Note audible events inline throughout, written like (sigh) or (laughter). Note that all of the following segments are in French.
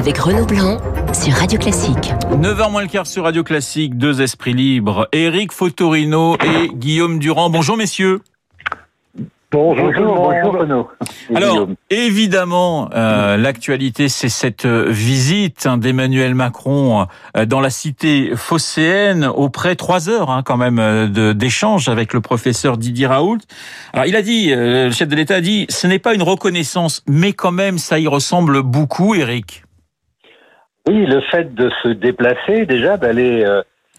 avec Renaud Blanc sur Radio Classique. 9h moins le quart sur Radio Classique, deux esprits libres, Eric Fotorino et Guillaume Durand. Bonjour messieurs. Bonjour, bonjour, Renaud. Alors, évidemment, euh, l'actualité, c'est cette visite hein, d'Emmanuel Macron euh, dans la cité phocéenne, auprès trois heures hein, quand même euh, d'échange avec le professeur Didier Raoult. Alors, il a dit, le chef de l'État a dit, ce n'est pas une reconnaissance, mais quand même, ça y ressemble beaucoup, Eric. Oui, le fait de se déplacer, déjà, d'aller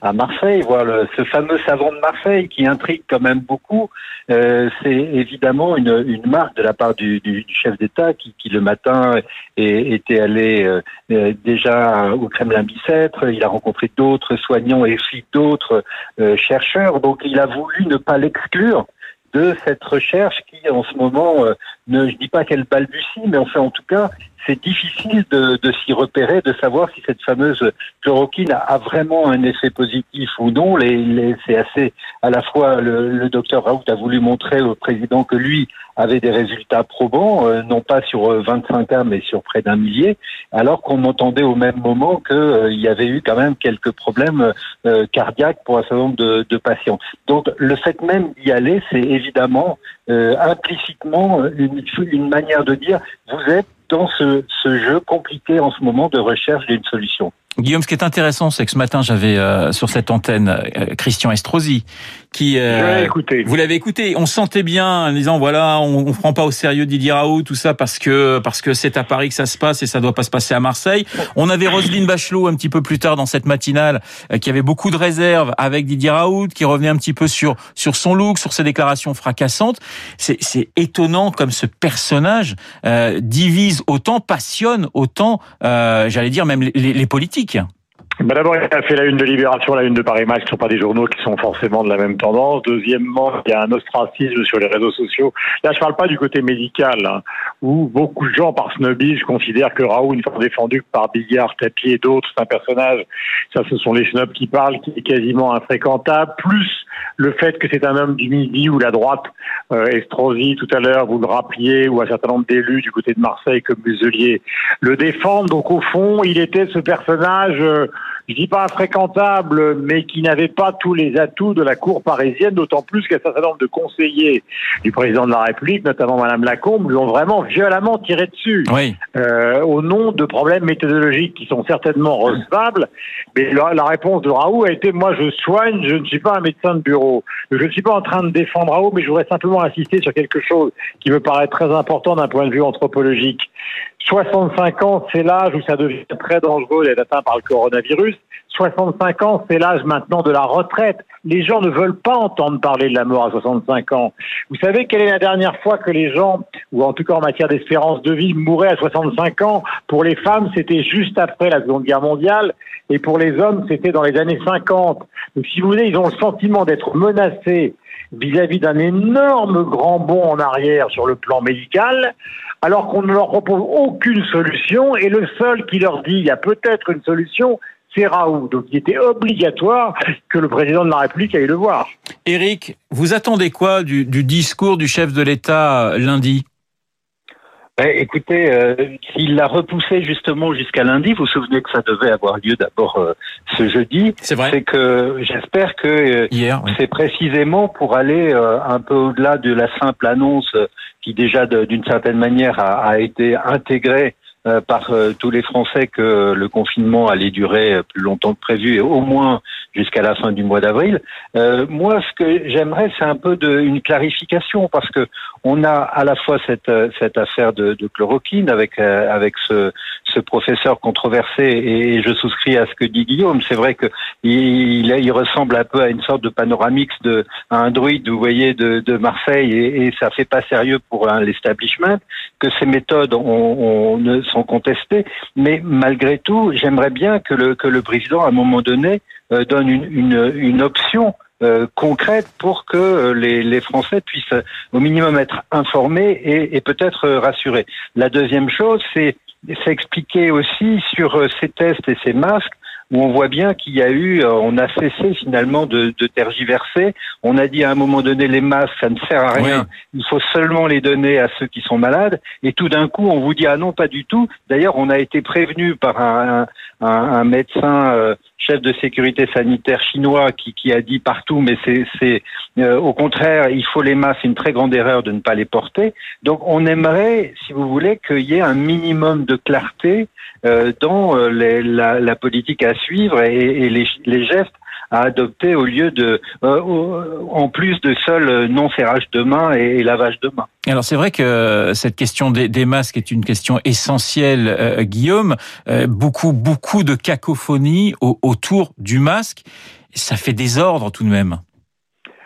à Marseille, voir ce fameux savon de Marseille qui intrigue quand même beaucoup. Euh, c'est évidemment une, marque de la part du, chef d'État qui, le matin était allé euh, euh, déjà au Kremlin-Bicêtre. Il a rencontré d'autres soignants et aussi d'autres euh, chercheurs. Donc il a voulu ne pas l'exclure de cette recherche qui, en ce moment, euh, ne, je dis pas qu'elle balbutie, mais enfin, en tout cas, c'est difficile de, de s'y repérer, de savoir si cette fameuse chloroquine a, vraiment un effet positif ou non. Les, les, c'est assez, à la fois, le, le, docteur Raoult a voulu montrer au président que lui avait des résultats probants, euh, non pas sur 25 euh, cas, mais sur près d'un millier, alors qu'on entendait au même moment qu'il euh, y avait eu quand même quelques problèmes cardiaques pour un certain nombre de, patients. Donc, le fait même d'y aller, c'est évidemment implicitement une, manière de dire vous êtes dans ce jeu compliqué en ce moment de recherche d'une solution. Guillaume, ce qui est intéressant, c'est que ce matin, j'avais euh, sur cette antenne euh, Christian Estrosi, qui euh, vous l'avez écouté. On sentait bien en disant voilà, on, on prend pas au sérieux Didier Raoult, tout ça parce que parce que c'est à Paris que ça se passe et ça doit pas se passer à Marseille. On avait Roselyne Bachelot un petit peu plus tard dans cette matinale, euh, qui avait beaucoup de réserves avec Didier Raoult, qui revenait un petit peu sur sur son look, sur ses déclarations fracassantes. C'est c'est étonnant comme ce personnage euh, divise autant, passionne autant, j'allais dire même les, les politiques classique. Bah D'abord, il a fait la une de Libération, la une de Paris Match, qui ne sont pas des journaux qui sont forcément de la même tendance. Deuxièmement, il y a un ostracisme sur les réseaux sociaux. Là, je parle pas du côté médical, hein, où beaucoup de gens, par snobisme, considèrent que Raoult, une fois défendu par Bigard, Tapi et d'autres, c'est un personnage, ça ce sont les snobs qui parlent, qui est quasiment infréquentable, plus le fait que c'est un homme du midi ou la droite, euh, Estrosi tout à l'heure, vous le rappeliez, ou un certain nombre d'élus du côté de Marseille comme Muselier le défendent. Donc au fond, il était ce personnage... Euh, je dis pas infréquentable, mais qui n'avait pas tous les atouts de la cour parisienne, d'autant plus qu'un certain nombre de conseillers du président de la République, notamment Madame Lacombe, lui ont vraiment violemment tiré dessus, oui. euh, au nom de problèmes méthodologiques qui sont certainement recevables. Mais la, la, réponse de Raoult a été moi je soigne, je ne suis pas un médecin de bureau, je ne suis pas en train de défendre Raoult, mais je voudrais simplement insister sur quelque chose qui me paraît très important d'un point de vue anthropologique. 65 ans, c'est l'âge où ça devient très dangereux d'être atteint par le coronavirus. 65 ans, c'est l'âge maintenant de la retraite. Les gens ne veulent pas entendre parler de la mort à 65 ans. Vous savez quelle est la dernière fois que les gens, ou en tout cas en matière d'espérance de vie, mouraient à 65 ans? Pour les femmes, c'était juste après la Seconde Guerre mondiale, et pour les hommes, c'était dans les années 50. Donc si vous voulez, ils ont le sentiment d'être menacés vis-à-vis d'un énorme grand bond en arrière sur le plan médical, alors qu'on ne leur propose aucune solution, et le seul qui leur dit il y a peut-être une solution, c'est Raoult. Donc il était obligatoire que le président de la République aille le voir. Éric, vous attendez quoi du, du discours du chef de l'État lundi? Ben, écoutez, euh, s'il l'a repoussé justement jusqu'à lundi, vous vous souvenez que ça devait avoir lieu d'abord euh, ce jeudi. C'est vrai. C'est que j'espère que euh, Hier, oui. c'est précisément pour aller un peu au-delà de la simple annonce qui déjà d'une certaine manière a, a été intégrée euh, par euh, tous les Français que le confinement allait durer plus longtemps que prévu et au moins jusqu'à la fin du mois d'avril. Euh, moi, ce que j'aimerais, c'est un peu de, une clarification parce que on a à la fois cette, cette affaire de, chloroquine avec, avec ce, ce professeur controversé et je souscris à ce que dit Guillaume. C'est vrai que il, ressemble un peu à une sorte de panoramix de un druide, vous voyez, de, Marseille et, et ça fait pas sérieux pour l'establishment que ces méthodes on, on sont contestées. Mais malgré tout, j'aimerais bien que le que le président à un moment donné euh, donne une, une option euh, concrète pour que euh, les, les, Français puissent au minimum être informés et, et peut-être rassurés. La deuxième chose, c'est s'expliquer aussi sur ces tests et ces masques où on voit bien qu'il y a eu, euh, on a cessé finalement de, de, tergiverser. On a dit à un moment donné les masques, ça ne sert à rien. Il faut seulement les donner à ceux qui sont malades. Et tout d'un coup, on vous dit ah non, pas du tout. D'ailleurs, on a été prévenu par un, un, un médecin. Euh, chef de sécurité sanitaire chinois qui, qui a dit partout, mais c'est euh, au contraire, il faut les masques, c'est une très grande erreur de ne pas les porter. Donc on aimerait, si vous voulez, qu'il y ait un minimum de clarté euh, dans euh, les, la, la, politique à suivre et, et les, les gestes à adopter au lieu de, euh, en plus de seul non serrage de main et, lavage de main. Alors c'est vrai que cette question des, des, masques est une question essentielle, euh, Guillaume. Euh, beaucoup, beaucoup de cacophonie autour du masque. Ça fait désordre tout de même.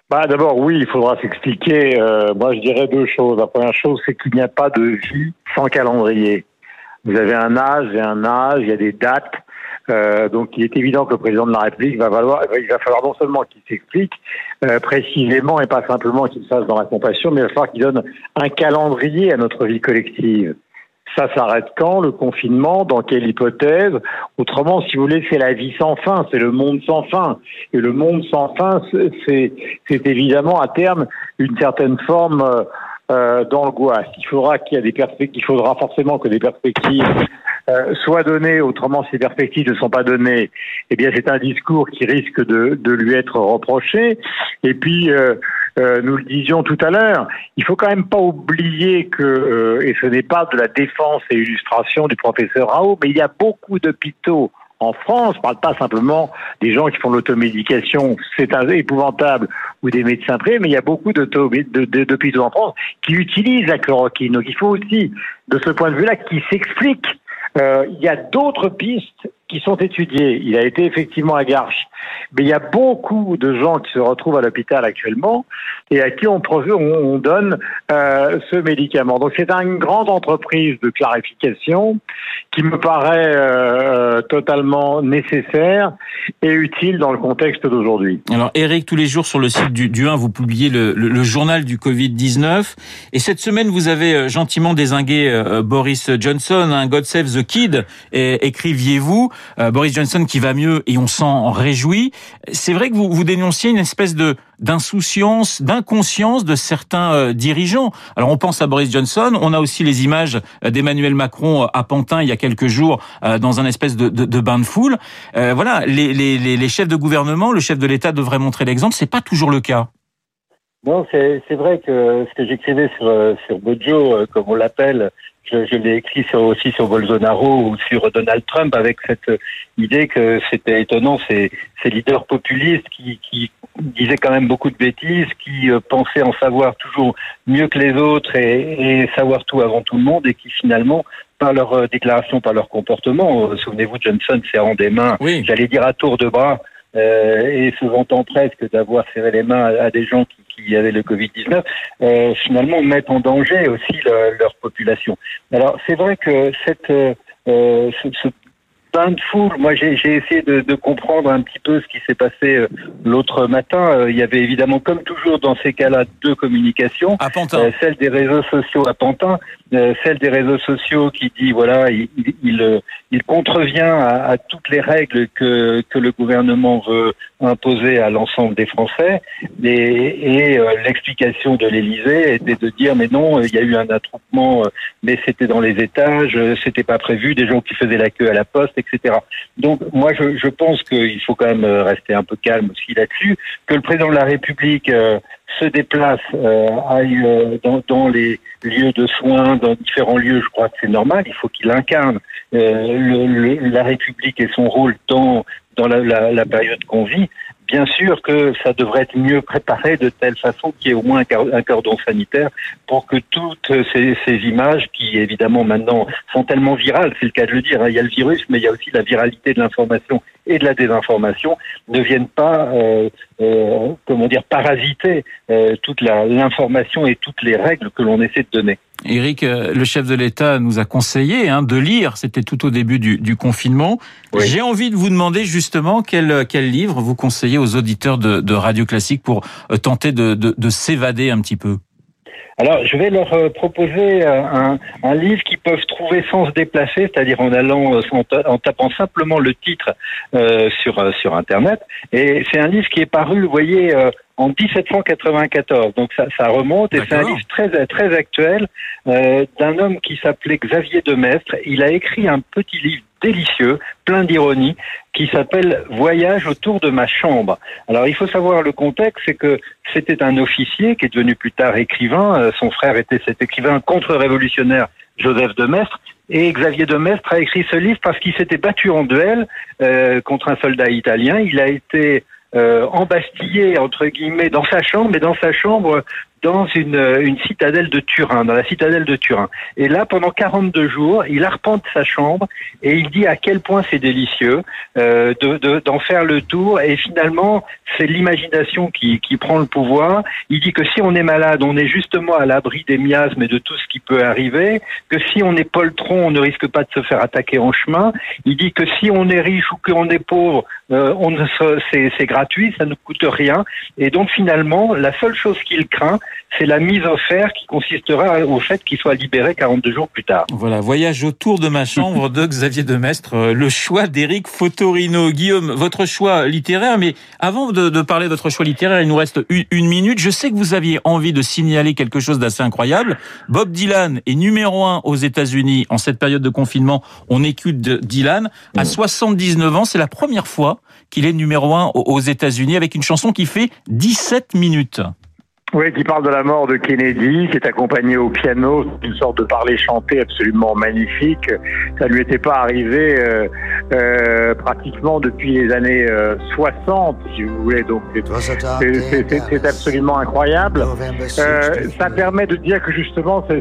Bah, D'abord, oui, il faudra s'expliquer. moi, je dirais deux choses. La première chose, c'est qu'il n'y a pas de vie sans calendrier. Vous avez un âge et un âge, il y a des dates. Euh, donc il est évident que le président de la République va, valoir, il va falloir non seulement qu'il s'explique euh, précisément et pas simplement qu'il fasse dans la compassion, mais il va falloir qu'il donne un calendrier à notre vie collective. Ça s'arrête quand Le confinement Dans quelle hypothèse? Autrement, si vous voulez, c'est la vie sans fin, c'est le monde sans fin. Et le monde sans fin, c'est évidemment à terme une certaine forme euh, d'angoisse. Il faudra qu'il y a des perspectives, il faudra forcément que des perspectives euh, soit donné, autrement ces perspectives ne sont pas données, eh bien c'est un discours qui risque de, de, lui être reproché. Et puis, euh, euh, nous le disions tout à l'heure, il faut quand même pas oublier que, euh, et ce n'est pas de la défense et illustration du professeur Rao, mais il y a beaucoup d'hôpitaux en France, je parle pas simplement des gens qui font l'automédication, c'est épouvantable, ou des médecins privés, mais il y a beaucoup d'hôpitaux en France qui utilisent la chloroquine. Donc il faut aussi, de ce point de vue-là, qu'ils s'expliquent euh, il y a d'autres pistes qui sont étudiées. Il a été effectivement à mais il y a beaucoup de gens qui se retrouvent à l'hôpital actuellement et à qui on, on donne euh, ce médicament. Donc c'est une grande entreprise de clarification qui me paraît euh, totalement nécessaire et utile dans le contexte d'aujourd'hui. Alors Eric, tous les jours sur le site du, du 1, vous publiez le, le, le journal du Covid-19 et cette semaine vous avez euh, gentiment désingué euh, Boris Johnson, un God Save the Kid, écriviez-vous, euh, Boris Johnson qui va mieux et on s'en réjouit. C'est vrai que vous, vous dénonciez une espèce de d'insouciance, d'inconscience de certains euh, dirigeants. Alors on pense à Boris Johnson, on a aussi les images euh, d'Emmanuel Macron à Pantin il y a quelques jours dans un espèce de, de, de bain de foule. voilà, les, les, les, chefs de gouvernement, le chef de l'État devrait montrer l'exemple. C'est pas toujours le cas. Non, c'est vrai que ce que j'écrivais sur, sur Bojo, comme on l'appelle, je, je l'ai écrit sur, aussi sur Bolsonaro ou sur Donald Trump avec cette idée que c'était étonnant, ces, ces leaders populistes qui, qui disaient quand même beaucoup de bêtises, qui euh, pensaient en savoir toujours mieux que les autres et, et, savoir tout avant tout le monde et qui finalement par leur euh, déclaration, par leur comportement, euh, souvenez-vous, Johnson serrant des mains, oui. j'allais dire à tour de bras, euh, et se vantant presque d'avoir serré les mains à, à des gens qui qui avaient le Covid-19, euh, finalement mettent en danger aussi le, leur population. Alors c'est vrai que cette, euh, ce, ce bain de foule. Moi, j'ai essayé de, de, comprendre un petit peu ce qui s'est passé euh, l'autre matin. Euh, il y avait évidemment, comme toujours dans ces cas-là, deux communications. À Pantin. Euh, celle des réseaux sociaux à Pantin, celle des réseaux sociaux qui dit voilà, il, il, il contrevient à, toutes les règles que, que le gouvernement veut imposer à l'ensemble des Français. Et, et l'explication de l'Élysée était de dire mais non, il y a eu un attroupement, mais c'était dans les étages, c'était pas prévu, des gens qui faisaient la queue à la poste, etc. Donc moi, je, je pense qu'il faut quand même euh, rester un peu calme aussi là-dessus, que le président de la République euh, se déplace, euh, aille euh, dans, les lieux de soins, dans différents lieux, je crois que c'est normal. Il faut qu'il incarne euh, la République et son rôle dans dans la, période qu'on vit bien sûr que ça devrait être mieux préparé de telle façon qu'il y ait au moins un cordon sanitaire pour que toutes ces, ces, images qui évidemment maintenant sont tellement virales, c'est le cas de le dire, hein, il y a le virus, mais il y a aussi la viralité de l'information et de la désinformation, ne viennent pas, euh, euh, comment dire, parasiter euh, toute l'information et toutes les règles que l'on essaie de donner. Eric, euh, le chef de l'État nous a conseillé hein, de lire, c'était tout au début du, du confinement. Oui. J'ai envie de vous demander justement quel, quel livre vous conseillez aux auditeurs de, de Radio Classique pour euh, tenter de, de, de s'évader un petit peu? Alors, je vais leur euh, proposer euh, un, un, livre qu'ils peuvent trouver sans se déplacer, c'est-à-dire en allant, en, en, tapant simplement le titre euh, sur sur Internet. Et c'est un livre qui est paru, vous voyez, en 1794. Donc ça, ça remonte et c'est un livre très très actuel euh, d'un homme qui s'appelait Xavier de Mestre. Il a écrit un petit livre délicieux, plein d'ironie, qui s'appelle Voyage autour de ma chambre. Alors il faut savoir le contexte, c'est que c'était un officier qui est devenu plus tard écrivain. Euh, son frère était cet écrivain contre-révolutionnaire Joseph de Mestre. Et Xavier de Mestre a écrit ce livre parce qu'il s'était battu en duel euh, contre un soldat italien. Il a été euh, embastillé entre guillemets dans sa chambre, mais dans sa chambre dans une, une citadelle de Turin, dans la citadelle de Turin. Et là, pendant 42 jours, il arpente sa chambre et il dit à quel point c'est délicieux euh, d'en de, d'en faire le tour. Et finalement, c'est l'imagination qui, qui prend le pouvoir. Il dit que si on est malade, on est justement à l'abri des miasmes et de tout ce qui peut arriver. Que si on est poltron, on ne risque pas de se faire attaquer en chemin. Il dit que si on est riche ou qu'on est pauvre, euh, on c'est gratuit, ça ne coûte rien. Et donc finalement, la seule chose qu'il craint, c'est la mise en fer qui consistera au fait qu'il soit libéré 42 jours plus tard. Voilà, voyage autour de ma chambre de Xavier Demestre, euh, le choix d'Éric Fotorino. Guillaume, votre choix littéraire, mais avant de, parler de votre choix littéraire, il nous reste une, minute. Je sais que vous aviez envie de signaler quelque chose d'assez incroyable. Bob Dylan est numéro un aux États-Unis en cette période de confinement. On écoute Dylan. À 79 mm. ans, c'est la première fois qu'il est numéro un aux États-Unis avec une chanson qui fait 17 minutes. Oui, qui parle de la mort de Kennedy, qui est accompagné au piano d'une sorte de parler chanté absolument magnifique. Ça lui était pas arrivé euh, euh, pratiquement depuis les années 60, euh, si vous voulez. Donc c'est absolument incroyable. ça permet de dire que justement ce,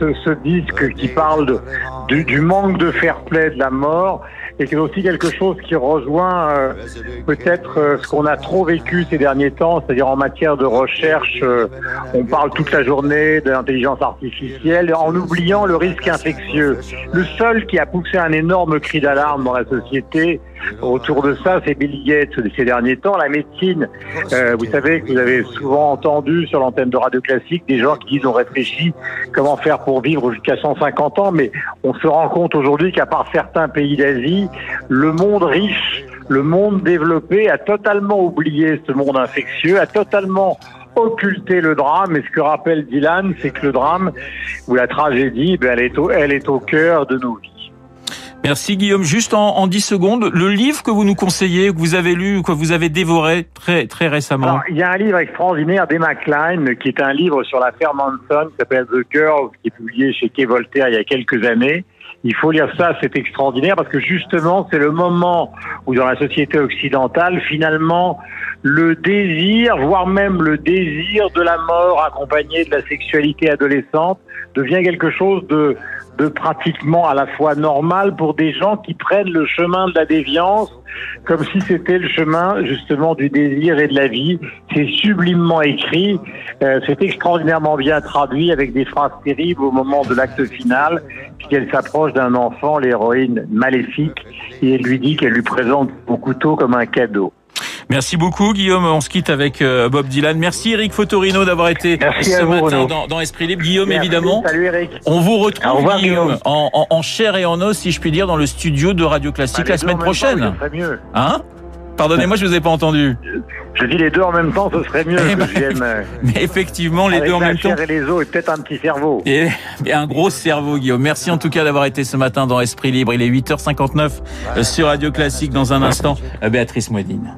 ce, disque qui parle de, du, du manque de fair play de la mort et c'est aussi quelque chose qui rejoint euh, peut-être euh, ce qu'on a trop vécu ces derniers temps, c'est-à-dire en matière de recherche, euh, on parle toute la journée de l'intelligence artificielle en oubliant le risque infectieux. Le seul qui a poussé un énorme cri d'alarme dans la société autour de ça, c'est Bill Gates ces derniers temps. La médecine, vous savez que vous avez souvent entendu sur l'antenne de Radio Classique des gens qui disent on réfléchit comment faire pour vivre jusqu'à 150 ans, mais on se rend compte aujourd'hui qu'à part certains pays d'Asie, le monde riche, le monde développé a totalement oublié ce monde infectieux, a totalement occulté le drame. Et ce que rappelle Dylan, c'est que le drame ou la tragédie, ben, elle, est au, elle est au cœur de nos vies. Merci Guillaume. Juste en, en 10 secondes, le livre que vous nous conseillez, que vous avez lu, que vous avez dévoré très très récemment. il y a un livre extraordinaire d'Emma Klein qui est un livre sur l'affaire Manson qui s'appelle The Girl, qui est publié chez Kay Voltaire il y a quelques années. Il faut lire ça, c'est extraordinaire parce que justement, c'est le moment où dans la société occidentale, finalement, le désir, voire même le désir de la mort accompagné de la sexualité adolescente devient quelque chose de, de pratiquement à la fois normal pour des gens qui prennent le chemin de la déviance comme si c'était le chemin justement du désir et de la vie. C'est sublimement écrit, euh, c'est extraordinairement bien traduit avec des phrases terribles au moment de l'acte final, puisqu'elle s'approche d'un enfant, l'héroïne maléfique, et elle lui dit qu'elle lui présente son couteau comme un cadeau. Merci beaucoup Guillaume, on se quitte avec euh, Bob Dylan. Merci Eric Fotorino d'avoir été ce matin dans, Esprit Libre. Guillaume évidemment. Salut Eric. On vous retrouve Guillaume, En, chair et en os si je puis dire dans le studio de Radio Classique bah, la semaine prochaine. mieux. Hein? Pardonnez-moi, je vous ai pas entendu. Je dis les deux en même temps, ce serait mieux. Eh ben, euh, (laughs) mais effectivement, les deux en même temps. et les os et peut-être un petit cerveau. Et, un gros cerveau, Guillaume. Merci en tout cas d'avoir été ce matin dans Esprit Libre. Il est 8h59 euh, sur Radio Classique. Dans un instant, Béatrice Moedine.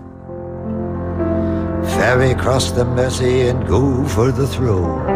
Ferry cross the Mersey and go for the throw.